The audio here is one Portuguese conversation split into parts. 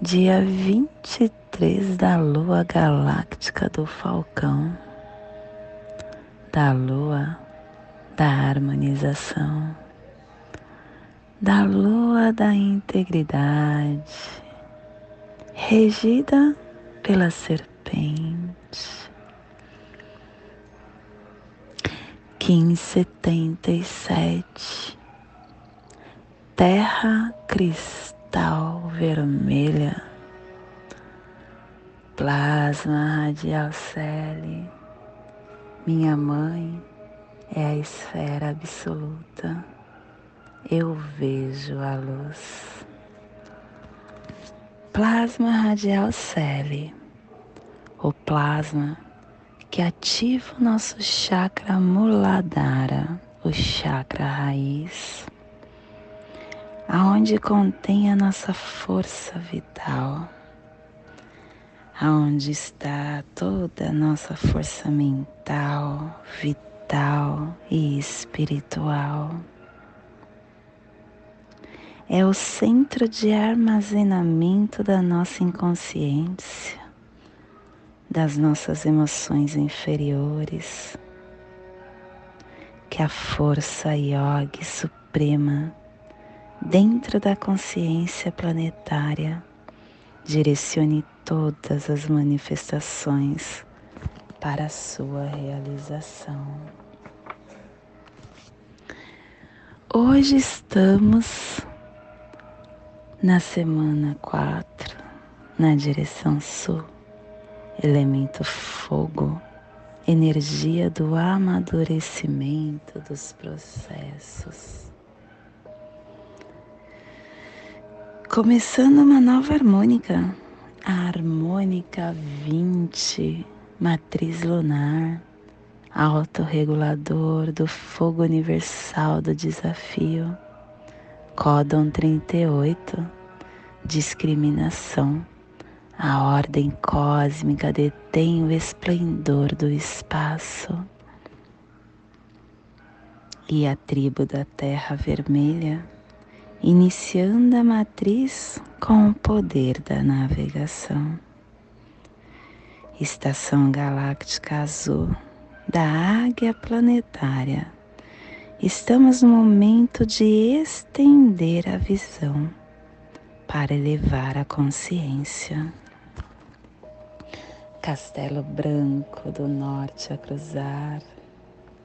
dia 23 da lua galáctica do Falcão, da lua da harmonização, da lua da integridade, regida pela serpente. 1577 Terra cristal cristal vermelha, plasma radial cele. Minha mãe é a esfera absoluta. Eu vejo a luz. Plasma radial cele, o plasma que ativa o nosso chakra muladhara, o chakra raiz aonde contém a nossa força vital, aonde está toda a nossa força mental, vital e espiritual. É o centro de armazenamento da nossa inconsciência, das nossas emoções inferiores, que a força yogi suprema dentro da consciência planetária, direcione todas as manifestações para a sua realização. Hoje estamos na semana 4, na direção sul, elemento fogo, energia do amadurecimento dos processos Começando uma nova harmônica, a harmônica 20, matriz lunar, autorregulador do fogo universal do desafio, códon 38, discriminação. A ordem cósmica detém o esplendor do espaço. E a tribo da Terra Vermelha iniciando a matriz com o poder da navegação. Estação Galáctica Azul da Águia Planetária. Estamos no momento de estender a visão para elevar a consciência. Castelo Branco do Norte a cruzar,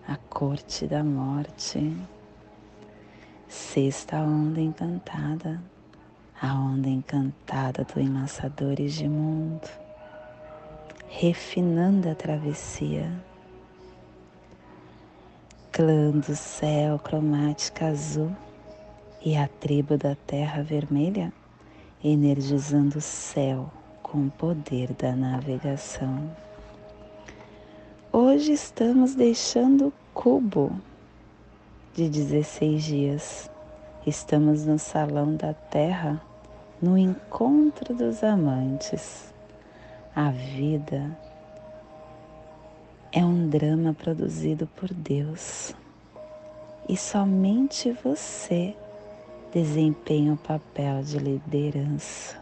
a Corte da Morte Sexta onda encantada, a onda encantada do Enlaçadores de Mundo, refinando a travessia. Clã do céu cromática azul e a tribo da terra vermelha, energizando o céu com o poder da navegação. Hoje estamos deixando o cubo de 16 dias. Estamos no salão da terra, no encontro dos amantes. A vida é um drama produzido por Deus e somente você desempenha o papel de liderança.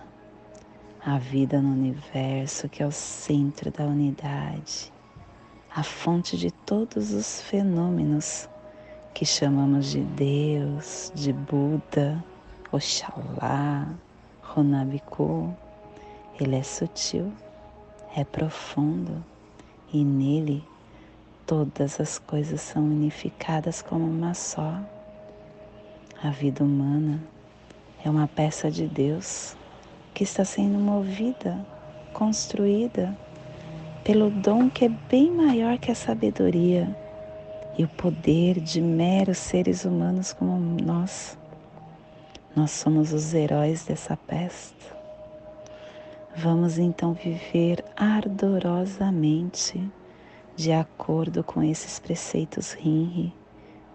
A vida no universo, que é o centro da unidade, a fonte de todos os fenômenos que chamamos de Deus, de Buda, Oxalá, Runabiku, ele é sutil, é profundo e nele todas as coisas são unificadas como uma só. A vida humana é uma peça de Deus que está sendo movida, construída pelo dom que é bem maior que a sabedoria e o poder de meros seres humanos como nós. Nós somos os heróis dessa peça. Vamos então viver ardorosamente de acordo com esses preceitos Rinri,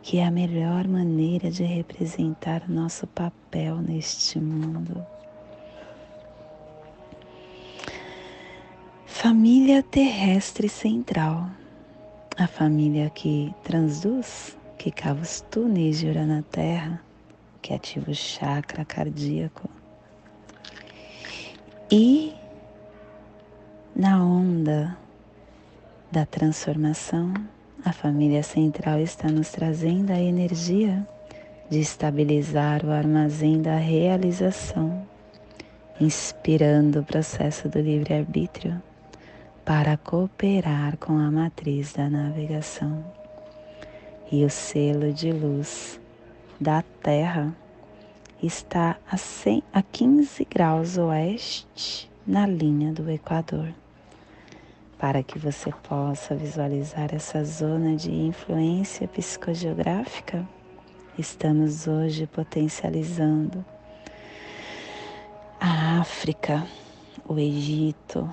que é a melhor maneira de representar nosso papel neste mundo. Família terrestre central, a família que transduz, que cava os túneis de Urana Terra, que ativa o chakra cardíaco. E na onda da transformação, a família central está nos trazendo a energia de estabilizar o armazém da realização, inspirando o processo do livre-arbítrio para cooperar com a matriz da navegação e o selo de luz da Terra está a, 100, a 15 graus oeste na linha do Equador. Para que você possa visualizar essa zona de influência psicogeográfica, estamos hoje potencializando a África, o Egito,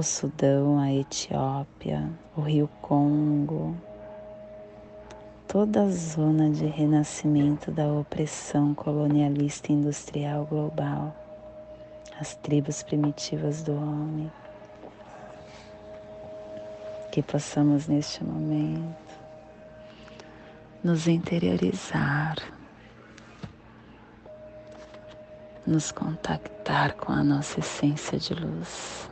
o Sudão, a Etiópia, o Rio Congo, toda a zona de renascimento da opressão colonialista industrial global, as tribos primitivas do homem que possamos neste momento nos interiorizar, nos contactar com a nossa essência de luz,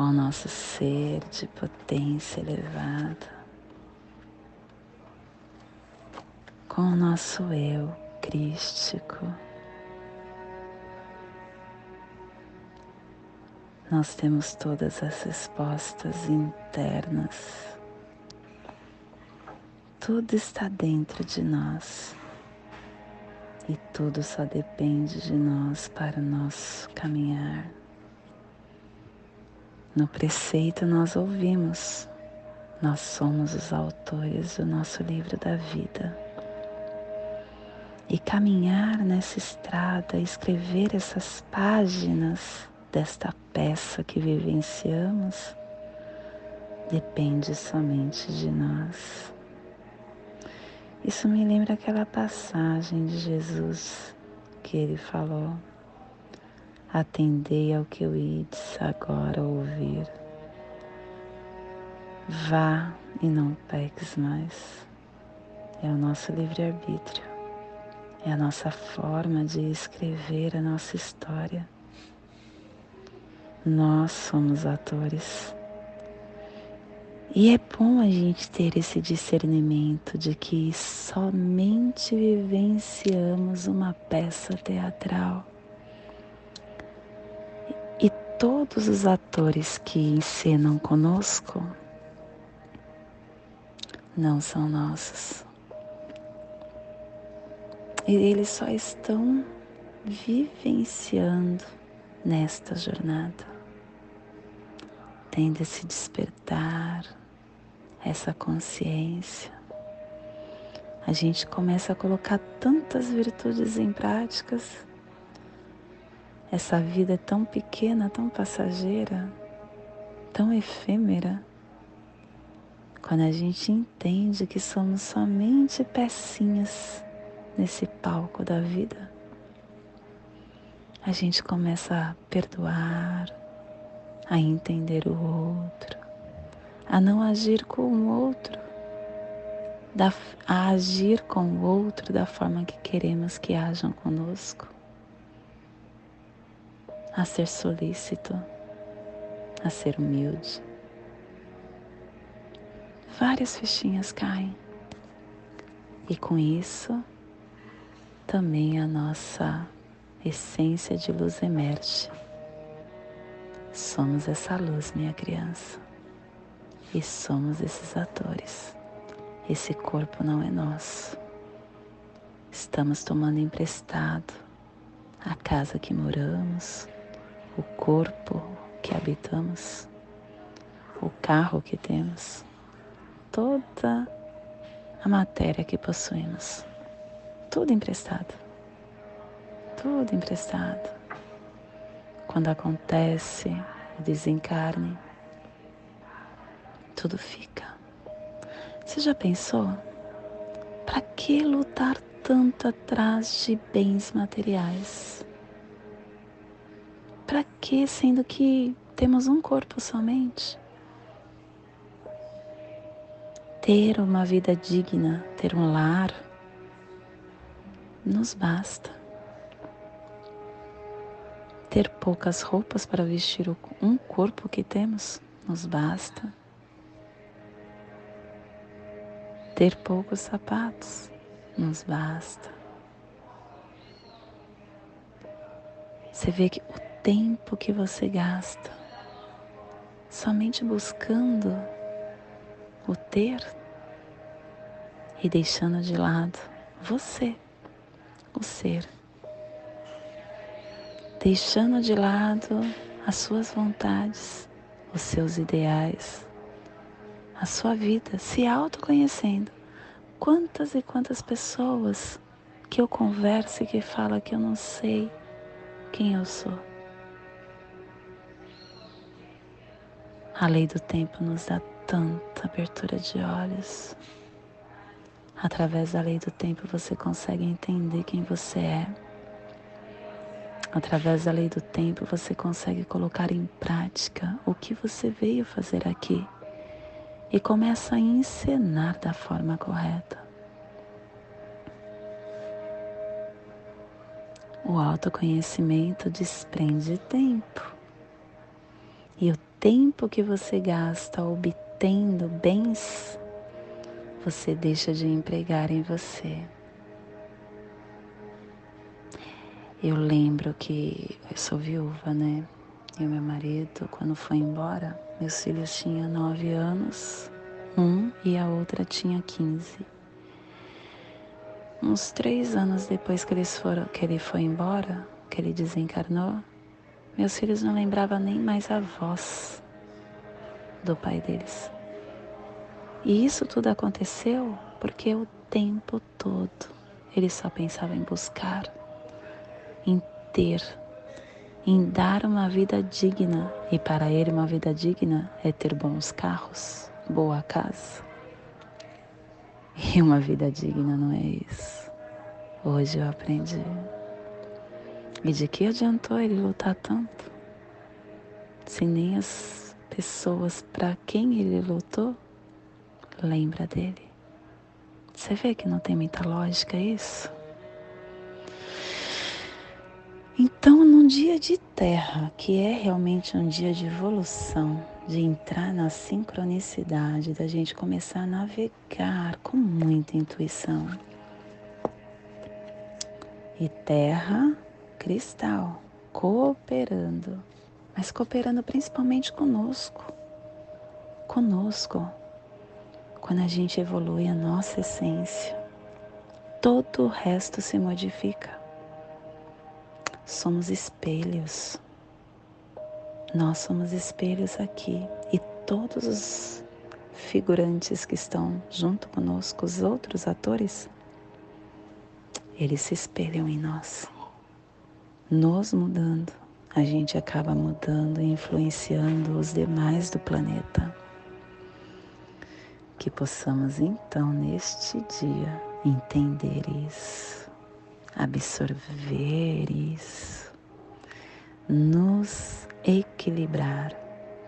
com o nosso ser de potência elevada, com o nosso eu crístico. nós temos todas as respostas internas. Tudo está dentro de nós e tudo só depende de nós para nosso caminhar. No preceito nós ouvimos, nós somos os autores do nosso livro da vida. E caminhar nessa estrada, escrever essas páginas desta peça que vivenciamos depende somente de nós. Isso me lembra aquela passagem de Jesus que ele falou: Atendei ao que eu ides agora ouvir. Vá e não peques mais. É o nosso livre-arbítrio, é a nossa forma de escrever a nossa história. Nós somos atores. E é bom a gente ter esse discernimento de que somente vivenciamos uma peça teatral. Todos os atores que encenam conosco não são nossos. E eles só estão vivenciando nesta jornada. Tende a se despertar essa consciência. A gente começa a colocar tantas virtudes em práticas. Essa vida é tão pequena, tão passageira, tão efêmera. Quando a gente entende que somos somente pecinhas nesse palco da vida a gente começa a perdoar, a entender o outro, a não agir com o outro, a agir com o outro da forma que queremos que hajam conosco, a ser solícito, a ser humilde. Várias fichinhas caem. E com isso, também a nossa essência de luz emerge. Somos essa luz, minha criança, e somos esses atores. Esse corpo não é nosso. Estamos tomando emprestado a casa que moramos, o corpo que habitamos, o carro que temos, toda a matéria que possuímos, tudo emprestado tudo emprestado. quando acontece o desencarne, tudo fica. Você já pensou? Para que lutar tanto atrás de bens materiais? Para que, sendo que temos um corpo somente? Ter uma vida digna, ter um lar, nos basta. Ter poucas roupas para vestir um corpo que temos nos basta. Ter poucos sapatos nos basta. Você vê que o tempo que você gasta somente buscando o ter e deixando de lado você, o ser deixando de lado as suas vontades, os seus ideais, a sua vida, se autoconhecendo. Quantas e quantas pessoas que eu converso e que falam que eu não sei quem eu sou. A lei do tempo nos dá tanta abertura de olhos. Através da lei do tempo você consegue entender quem você é Através da lei do tempo, você consegue colocar em prática o que você veio fazer aqui e começa a encenar da forma correta. O autoconhecimento desprende tempo. E o tempo que você gasta obtendo bens, você deixa de empregar em você. Eu lembro que eu sou viúva, né? E meu marido, quando foi embora, meus filhos tinham nove anos, um e a outra tinha quinze. Uns três anos depois que, eles foram, que ele foi embora, que ele desencarnou, meus filhos não lembravam nem mais a voz do pai deles. E isso tudo aconteceu porque o tempo todo ele só pensava em buscar em ter, em dar uma vida digna. E para ele, uma vida digna é ter bons carros, boa casa. E uma vida digna não é isso. Hoje eu aprendi. E de que adiantou ele lutar tanto? Se nem as pessoas para quem ele lutou lembra dele. Você vê que não tem muita lógica isso? Então, num dia de terra, que é realmente um dia de evolução, de entrar na sincronicidade, da gente começar a navegar com muita intuição. E terra, cristal, cooperando, mas cooperando principalmente conosco. Conosco. Quando a gente evolui a nossa essência, todo o resto se modifica somos espelhos. Nós somos espelhos aqui e todos os figurantes que estão junto conosco, os outros atores, eles se espelham em nós. Nos mudando, a gente acaba mudando e influenciando os demais do planeta. Que possamos então neste dia entender isso absorver isso, nos equilibrar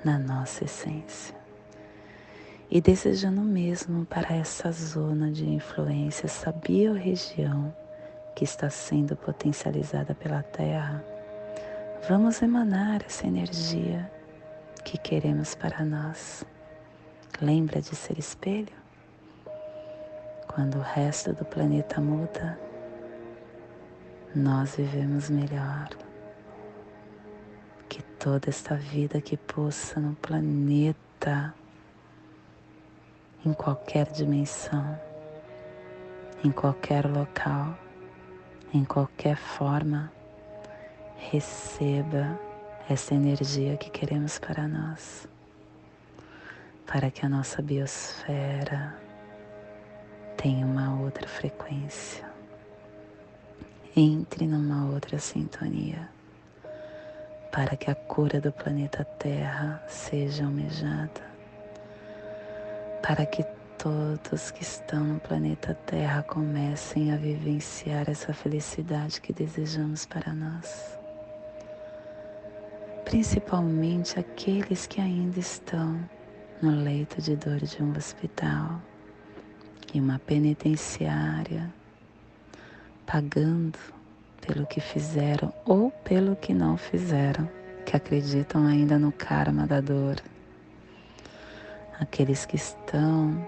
na nossa essência. E desejando mesmo para essa zona de influência, essa biorregião que está sendo potencializada pela Terra, vamos emanar essa energia que queremos para nós. Lembra de ser espelho? Quando o resto do planeta muda, nós vivemos melhor. Que toda esta vida que possa no planeta, em qualquer dimensão, em qualquer local, em qualquer forma, receba essa energia que queremos para nós, para que a nossa biosfera tenha uma outra frequência entre numa outra sintonia. para que a cura do planeta Terra seja almejada, para que todos que estão no planeta Terra comecem a vivenciar essa felicidade que desejamos para nós. Principalmente aqueles que ainda estão no leito de dor de um hospital, em uma penitenciária, pagando pelo que fizeram ou pelo que não fizeram, que acreditam ainda no karma da dor. Aqueles que estão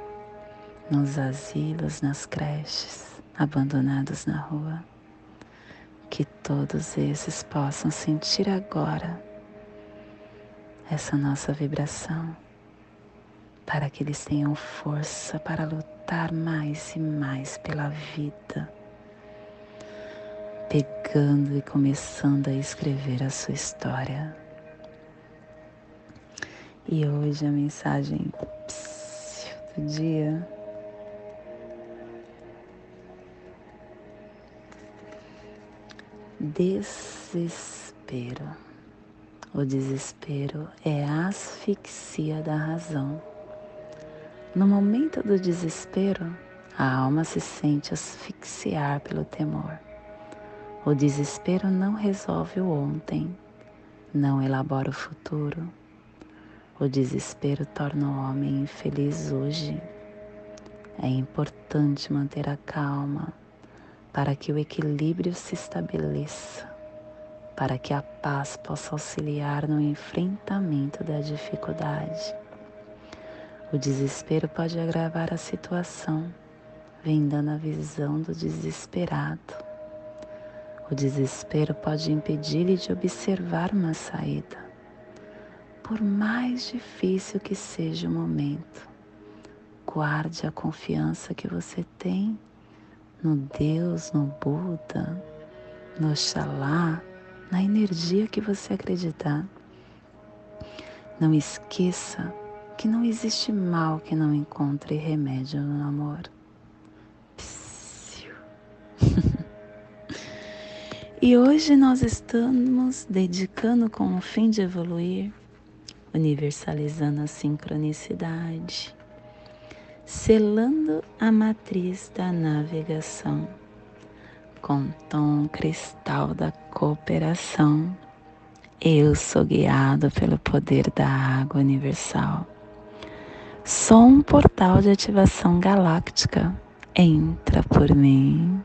nos asilos, nas creches, abandonados na rua. Que todos esses possam sentir agora essa nossa vibração, para que eles tenham força para lutar mais e mais pela vida pegando e começando a escrever a sua história. E hoje a mensagem do dia desespero. O desespero é a asfixia da razão. No momento do desespero, a alma se sente asfixiar pelo temor. O desespero não resolve o ontem, não elabora o futuro. O desespero torna o homem infeliz hoje. É importante manter a calma para que o equilíbrio se estabeleça, para que a paz possa auxiliar no enfrentamento da dificuldade. O desespero pode agravar a situação, vem dando a visão do desesperado o desespero pode impedir-lhe de observar uma saída, por mais difícil que seja o momento. Guarde a confiança que você tem no Deus, no Buda, no Oxalá, na energia que você acreditar. Não esqueça que não existe mal que não encontre remédio no amor. E hoje nós estamos dedicando com o fim de evoluir, universalizando a sincronicidade, selando a matriz da navegação com tom cristal da cooperação. Eu sou guiado pelo poder da água universal. Sou um portal de ativação galáctica. Entra por mim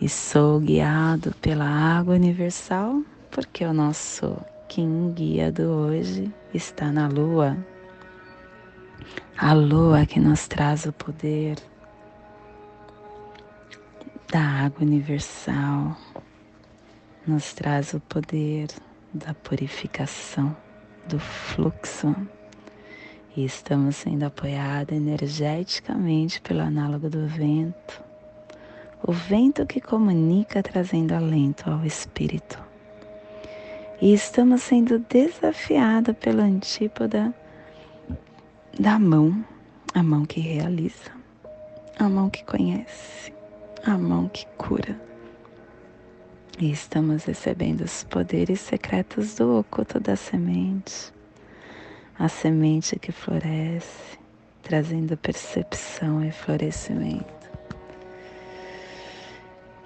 e sou guiado pela água universal, porque o nosso Kim guia do hoje está na lua. A lua que nos traz o poder da água universal, nos traz o poder da purificação, do fluxo. E estamos sendo apoiados energeticamente pelo análogo do vento o vento que comunica trazendo alento ao espírito. E estamos sendo desafiados pela antípoda da mão, a mão que realiza, a mão que conhece, a mão que cura. E estamos recebendo os poderes secretos do oculto da semente, a semente que floresce, trazendo percepção e florescimento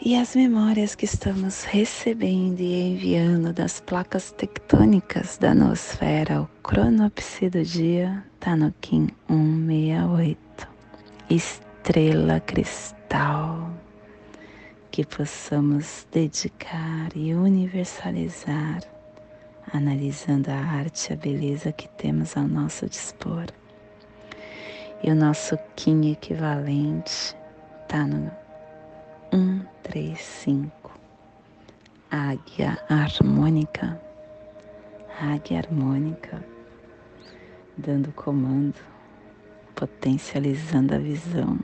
e as memórias que estamos recebendo e enviando das placas tectônicas da nosfera, o cronopse do dia está no Kim 168, estrela cristal, que possamos dedicar e universalizar, analisando a arte e a beleza que temos ao nosso dispor. E o nosso Kim equivalente está no um, três, cinco. Águia harmônica, águia harmônica, dando comando, potencializando a visão,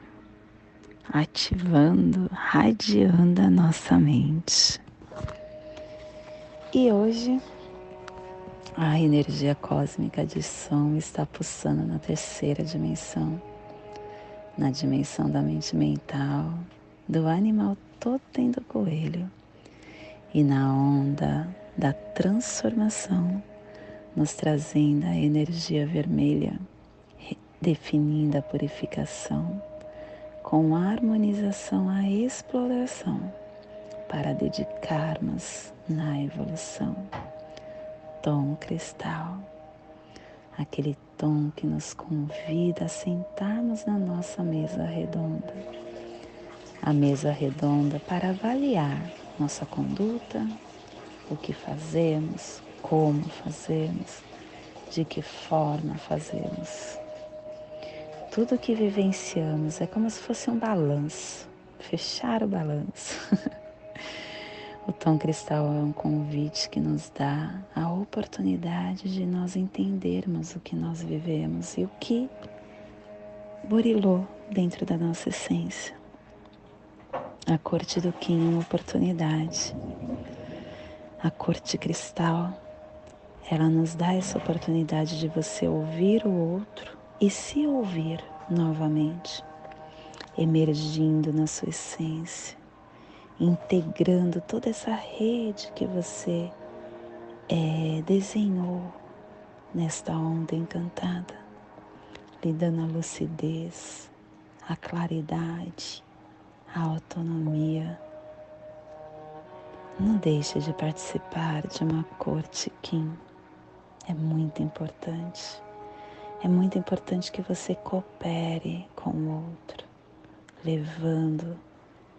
ativando, radiando a nossa mente. E hoje a energia cósmica de som está pulsando na terceira dimensão, na dimensão da mente mental, do animal totem do coelho e na onda da transformação, nos trazendo a energia vermelha, definindo a purificação, com harmonização à exploração, para dedicarmos na evolução. Tom cristal, aquele tom que nos convida a sentarmos na nossa mesa redonda. A mesa redonda para avaliar nossa conduta, o que fazemos, como fazemos, de que forma fazemos. Tudo que vivenciamos é como se fosse um balanço, fechar o balanço. o tom cristal é um convite que nos dá a oportunidade de nós entendermos o que nós vivemos e o que burilou dentro da nossa essência. A corte do Kim é uma oportunidade. A corte cristal, ela nos dá essa oportunidade de você ouvir o outro e se ouvir novamente, emergindo na sua essência, integrando toda essa rede que você é, desenhou nesta onda encantada, lhe dando a lucidez, a claridade, a autonomia não deixe de participar de uma corte Kim. É muito importante. É muito importante que você coopere com o outro, levando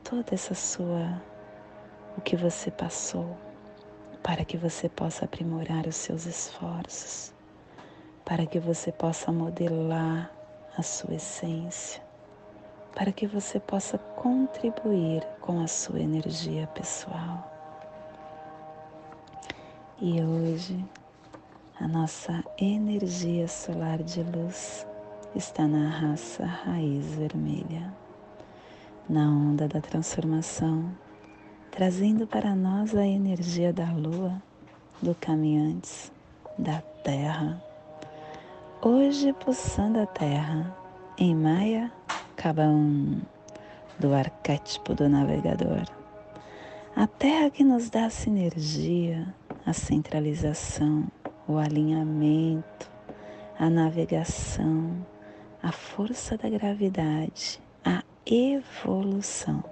toda essa sua o que você passou, para que você possa aprimorar os seus esforços, para que você possa modelar a sua essência, para que você possa contribuir com a sua energia pessoal. E hoje a nossa energia solar de luz está na raça raiz vermelha, na onda da transformação, trazendo para nós a energia da lua, do caminhantes, da terra. Hoje pulsando a terra em Maia Cabão, do arquétipo do navegador. A terra que nos dá sinergia, a centralização, o alinhamento, a navegação, a força da gravidade, a evolução.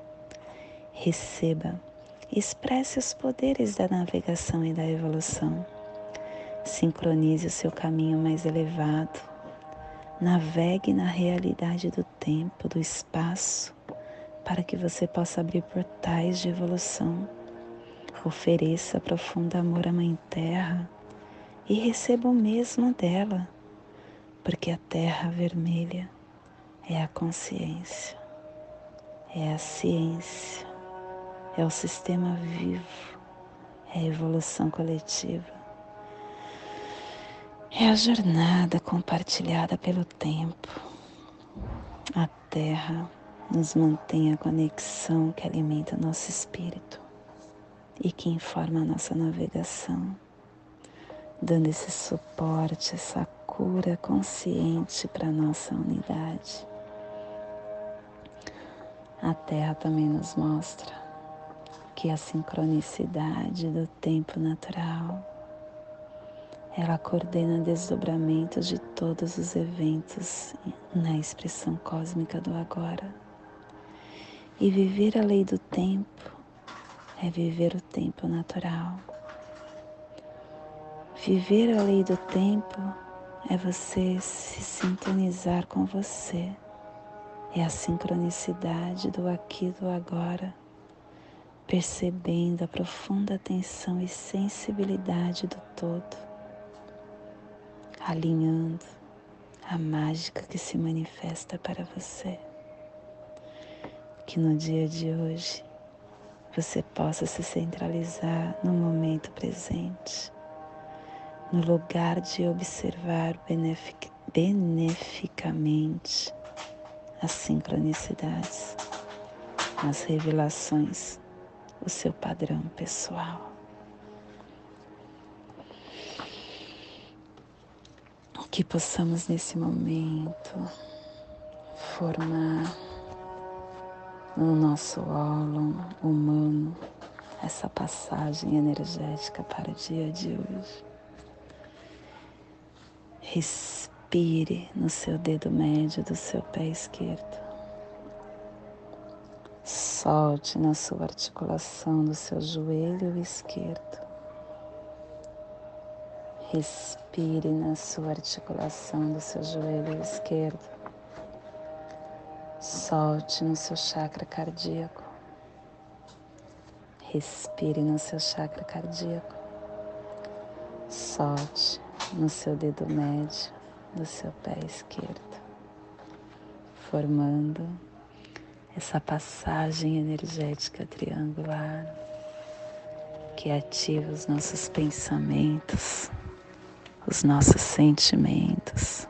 Receba, expresse os poderes da navegação e da evolução. Sincronize o seu caminho mais elevado. Navegue na realidade do tempo, do espaço, para que você possa abrir portais de evolução Ofereça profundo amor à Mãe Terra e receba o mesmo dela, porque a Terra vermelha é a consciência, é a ciência, é o sistema vivo, é a evolução coletiva, é a jornada compartilhada pelo tempo. A Terra nos mantém a conexão que alimenta nosso espírito e que informa a nossa navegação, dando esse suporte, essa cura consciente para nossa unidade. A Terra também nos mostra que a sincronicidade do tempo natural ela coordena desdobramentos de todos os eventos na expressão cósmica do agora. E viver a lei do tempo é viver o tempo natural. Viver a lei do tempo é você se sintonizar com você, é a sincronicidade do aqui e do agora, percebendo a profunda atenção e sensibilidade do todo, alinhando a mágica que se manifesta para você. Que no dia de hoje você possa se centralizar no momento presente, no lugar de observar benefic beneficamente as sincronicidades, as revelações, o seu padrão pessoal. Que possamos nesse momento formar no nosso ólon humano essa passagem energética para o dia de hoje. Respire no seu dedo médio do seu pé esquerdo. Solte na sua articulação do seu joelho esquerdo. Respire na sua articulação do seu joelho esquerdo. Solte no seu chakra cardíaco. Respire no seu chakra cardíaco. Solte no seu dedo médio do seu pé esquerdo, formando essa passagem energética triangular que ativa os nossos pensamentos, os nossos sentimentos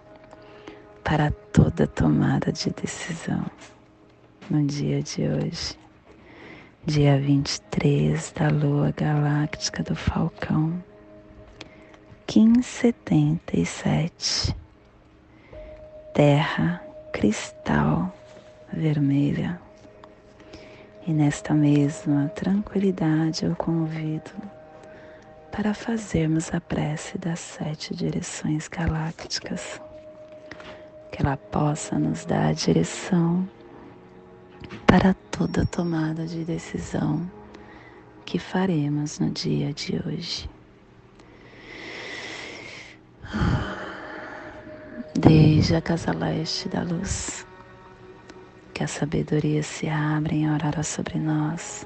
para toda tomada de decisão no dia de hoje, dia 23 da lua galáctica do Falcão 1577. Terra cristal vermelha. E nesta mesma tranquilidade eu convido para fazermos a prece das sete direções galácticas, que ela possa nos dar a direção para toda tomada de decisão que faremos no dia de hoje. Desde a casa leste da luz, que a sabedoria se abra em aurora sobre nós,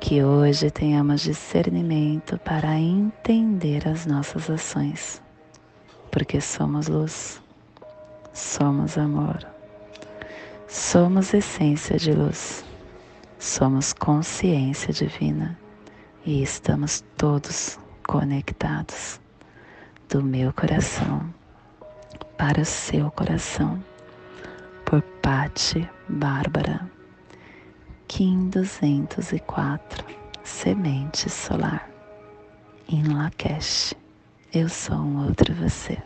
Que hoje tenhamos discernimento para entender as nossas ações, porque somos luz, somos amor, somos essência de luz, somos consciência divina e estamos todos conectados do meu coração para o seu coração. Por Patti Bárbara Kim 204 Semente Solar em Lakesh. Eu sou um outro você.